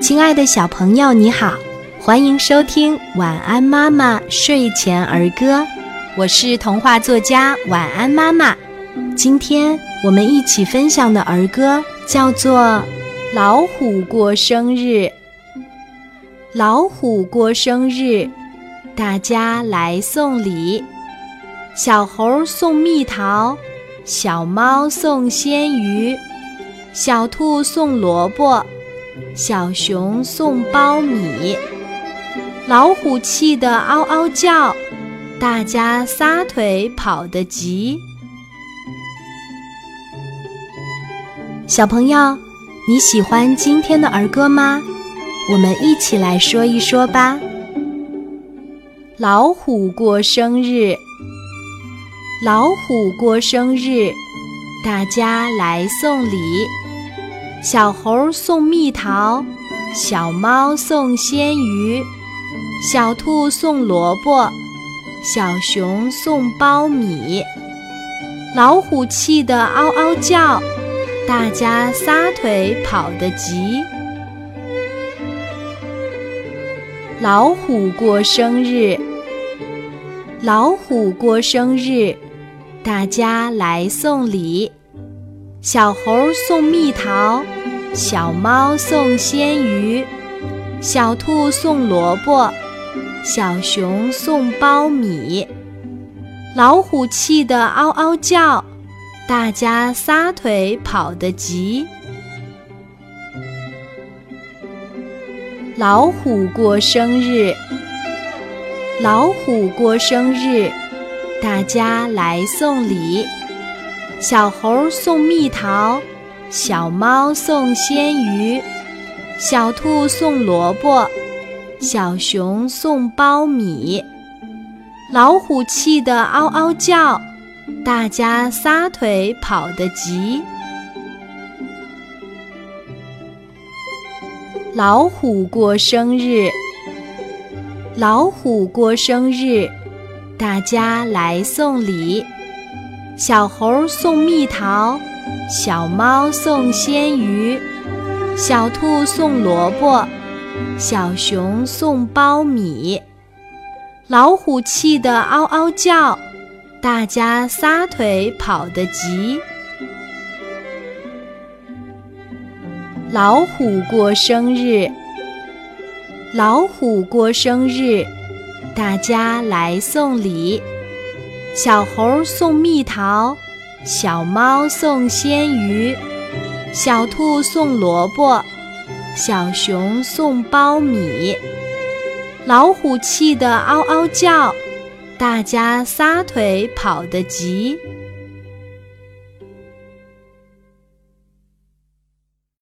亲爱的小朋友，你好，欢迎收听《晚安妈妈睡前儿歌》，我是童话作家晚安妈妈。今天我们一起分享的儿歌叫做《老虎过生日》。老虎过生日，大家来送礼：小猴送蜜桃，小猫送鲜鱼，小兔送萝卜。小熊送苞米，老虎气得嗷嗷叫，大家撒腿跑得急。小朋友，你喜欢今天的儿歌吗？我们一起来说一说吧。老虎过生日，老虎过生日，大家来送礼。小猴送蜜桃，小猫送鲜鱼，小兔送萝卜，小熊送苞米。老虎气得嗷嗷叫，大家撒腿跑得急。老虎过生日，老虎过生日，大家来送礼。小猴送蜜桃，小猫送鲜鱼，小兔送萝卜，小熊送苞米。老虎气得嗷嗷叫，大家撒腿跑得急。老虎过生日，老虎过生日，大家来送礼。小猴送蜜桃，小猫送鲜鱼，小兔送萝卜，小熊送苞米。老虎气得嗷嗷叫，大家撒腿跑得急。老虎过生日，老虎过生日，大家来送礼。小猴送蜜桃，小猫送鲜鱼，小兔送萝卜，小熊送苞米。老虎气得嗷嗷叫，大家撒腿跑得急。老虎过生日，老虎过生日，大家来送礼。小猴送蜜桃，小猫送鲜鱼，小兔送萝卜，小熊送苞米。老虎气得嗷嗷叫，大家撒腿跑得急。